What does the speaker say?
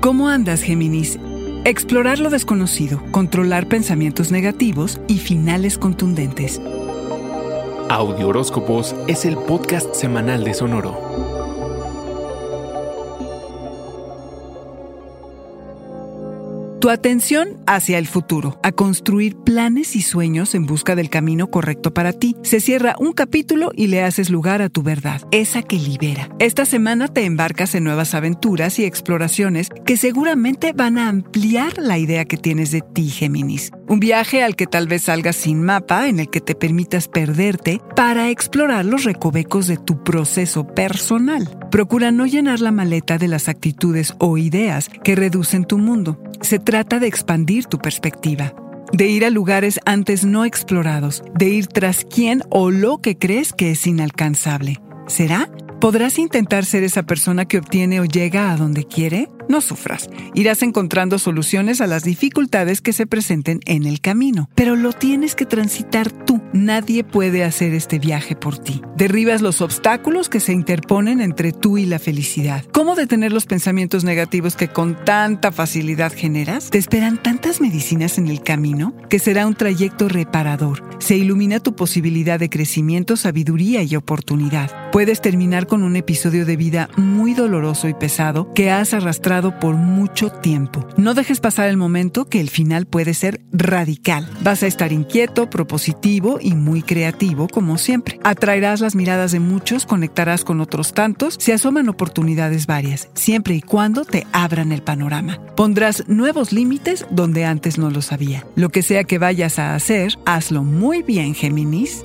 ¿Cómo andas, Géminis? Explorar lo desconocido, controlar pensamientos negativos y finales contundentes. Audio Horóscopos es el podcast semanal de Sonoro. Tu atención hacia el futuro, a construir planes y sueños en busca del camino correcto para ti. Se cierra un capítulo y le haces lugar a tu verdad, esa que libera. Esta semana te embarcas en nuevas aventuras y exploraciones que seguramente van a ampliar la idea que tienes de ti, Géminis. Un viaje al que tal vez salgas sin mapa, en el que te permitas perderte para explorar los recovecos de tu proceso personal. Procura no llenar la maleta de las actitudes o ideas que reducen tu mundo. Se trata de expandir tu perspectiva, de ir a lugares antes no explorados, de ir tras quien o lo que crees que es inalcanzable. ¿Será? ¿Podrás intentar ser esa persona que obtiene o llega a donde quiere? No sufras. Irás encontrando soluciones a las dificultades que se presenten en el camino. Pero lo tienes que transitar tú. Nadie puede hacer este viaje por ti. Derribas los obstáculos que se interponen entre tú y la felicidad. ¿Cómo detener los pensamientos negativos que con tanta facilidad generas? Te esperan tantas medicinas en el camino que será un trayecto reparador. Se ilumina tu posibilidad de crecimiento, sabiduría y oportunidad. Puedes terminar con un episodio de vida muy doloroso y pesado que has arrastrado por mucho tiempo. No dejes pasar el momento que el final puede ser radical. Vas a estar inquieto, propositivo y muy creativo como siempre. Atraerás las miradas de muchos, conectarás con otros tantos, se asoman oportunidades varias, siempre y cuando te abran el panorama. Pondrás nuevos límites donde antes no los había. Lo que sea que vayas a hacer, hazlo muy bien, Géminis.